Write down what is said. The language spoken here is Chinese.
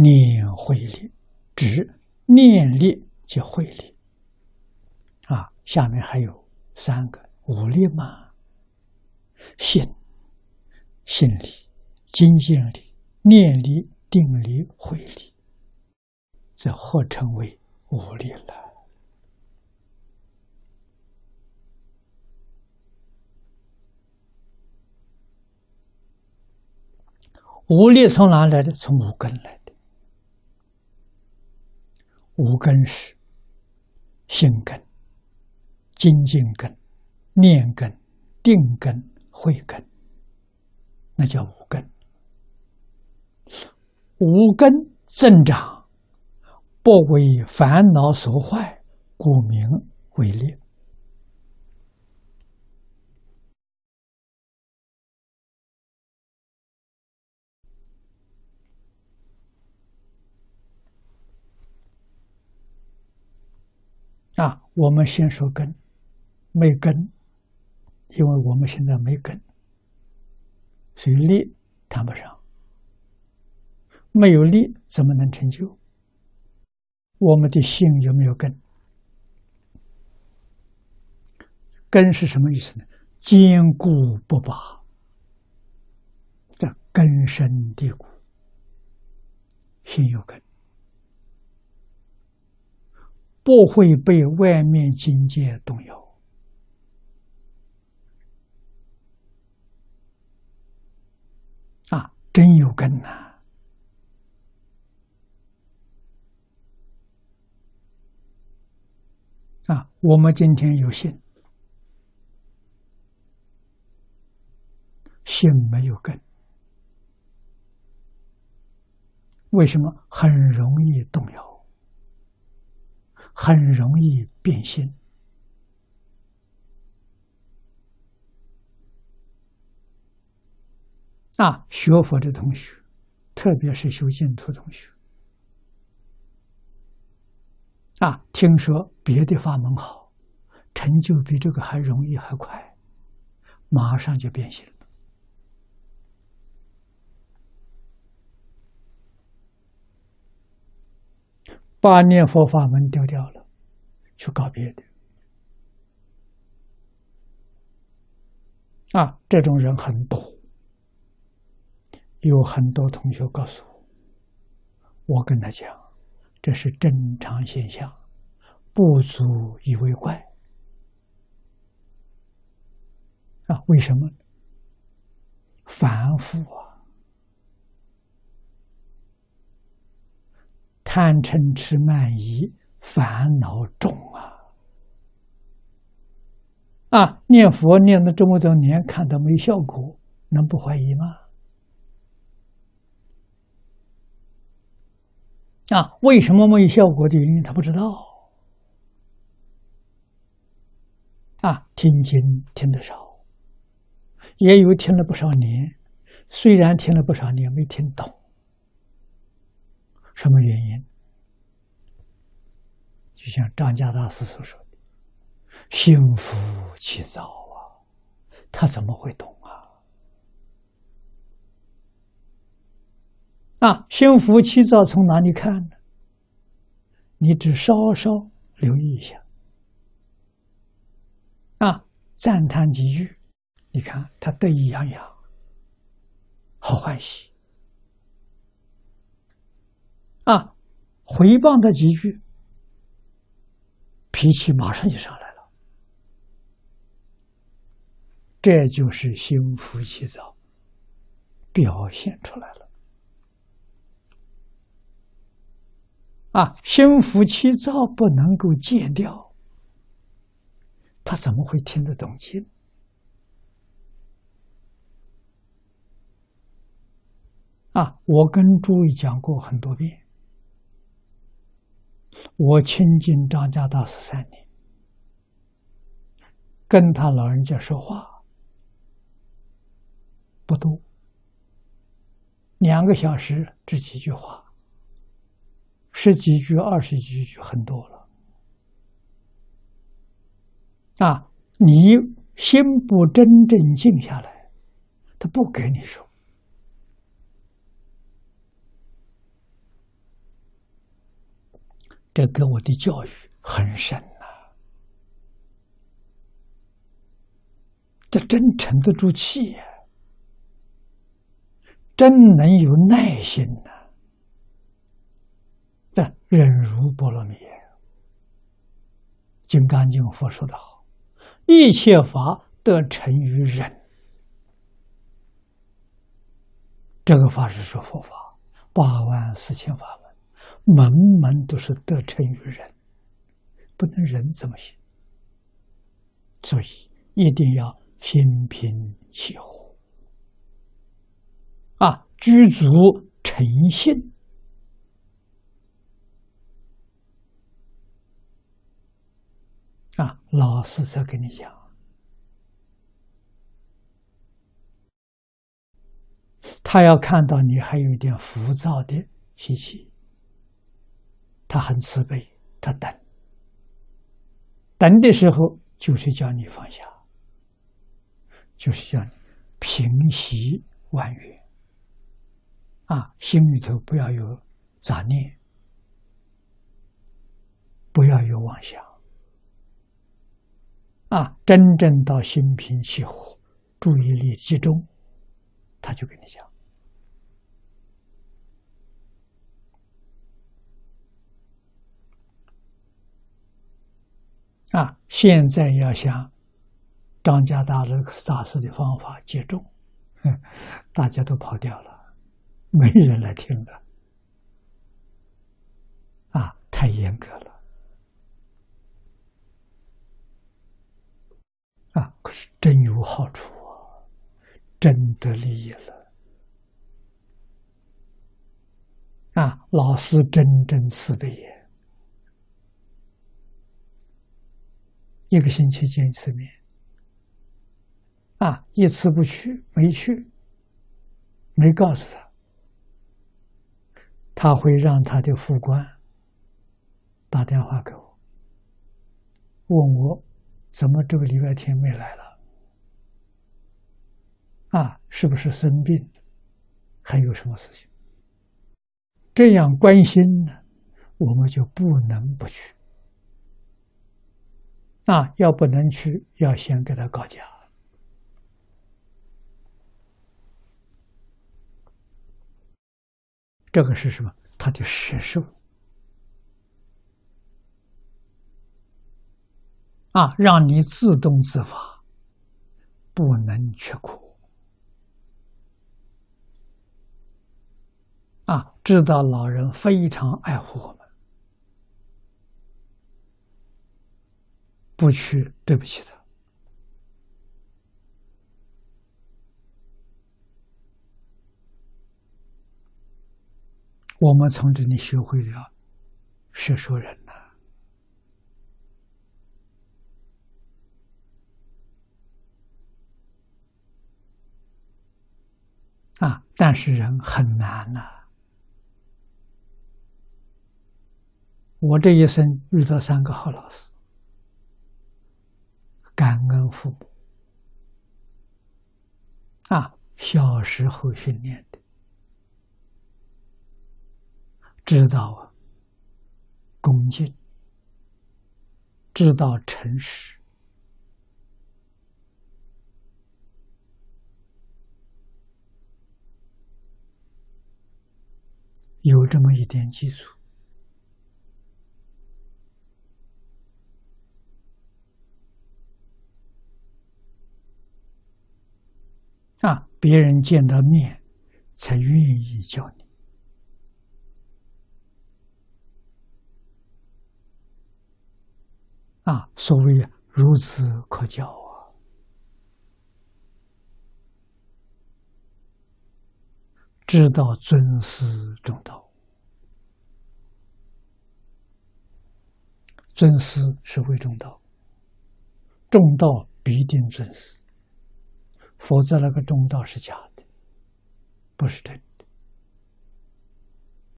念慧力，指念力即慧力。啊，下面还有三个五力嘛：信、信力、精进力、念力、定力、慧力，这合称为五力了。五力从哪来的？从五根来。五根是心根、精进根、念根、定根、慧根，那叫五根。五根增长，不为烦恼所坏，故名为利。啊，我们先说根，没根，因为我们现在没根，所以力谈不上。没有力，怎么能成就？我们的心有没有根？根是什么意思呢？坚固不拔，这根深蒂固，心有根。不会被外面境界动摇啊！真有根呐！啊，我们今天有信，信没有根，为什么很容易动摇？很容易变心啊！学佛的同学，特别是修净土同学啊，听说别的法门好，成就比这个还容易还快，马上就变心了，把念佛法门丢掉了。去搞别的啊！这种人很多，有很多同学告诉我，我跟他讲，这是正常现象，不足以为怪啊！为什么？凡夫啊，贪嗔痴慢疑。烦恼重啊！念佛念了这么多年，看到没效果，能不怀疑吗？啊，为什么没有效果的原因，他不知道。啊，听经听得少，也有听了不少年，虽然听了不少年，没听懂，什么原因？就像张家大师所说的：“心浮气躁啊，他怎么会懂啊？啊，心浮气躁从哪里看呢？你只稍稍留意一下，啊，赞叹几句，你看他得意洋洋，好欢喜；啊，回谤他几句。”脾气马上就上来了，这就是心浮气躁表现出来了。啊，心浮气躁不能够戒掉，他怎么会听得懂经？啊，我跟诸位讲过很多遍。我亲近张家大师三年，跟他老人家说话不多，两个小时这几句话，十几句、二十几句很多了。啊，你心不真正静下来，他不给你说。这给我的教育很深呐，这真沉得住气呀，真能有耐心呐，这忍辱波罗蜜。金刚经佛说的好，一切法得成于忍。这个法是说佛法，八万四千法门，门门都是得成于忍，不能忍怎么行？所以一定要心平气和，啊，具足诚信。啊，老师在跟你讲，他要看到你还有一点浮躁的脾气，他很慈悲，他等，等的时候就是叫你放下，就是叫你平息万缘，啊，心里头不要有杂念，不要有妄想。啊，真正到心平气和，注意力集中，他就跟你讲。啊，现在要想张家大师大师的方法接种，大家都跑掉了，没人来听了。啊，太严格了。啊！可是真有好处啊，真得利益了啊！老师真真慈悲也，一个星期见一次面啊，一次不去，没去，没告诉他，他会让他的副官打电话给我，问我。怎么这个礼拜天没来了？啊，是不是生病？还有什么事情？这样关心呢，我们就不能不去。啊，要不能去，要先给他告假。这个是什么？他的实受。啊，让你自动自发，不能缺苦。啊，知道老人非常爱护我们，不去对不起他。我们从这里学会了学说人。啊！但是人很难呐。我这一生遇到三个好老师，感恩父母。啊，小时候训练的，知道啊恭敬，知道诚实。有这么一点基础啊，别人见到面才愿意叫你啊。所谓孺子可教啊，知道尊师重道。尊师是为中道，重道必定尊师，否则那个中道是假的，不是真的。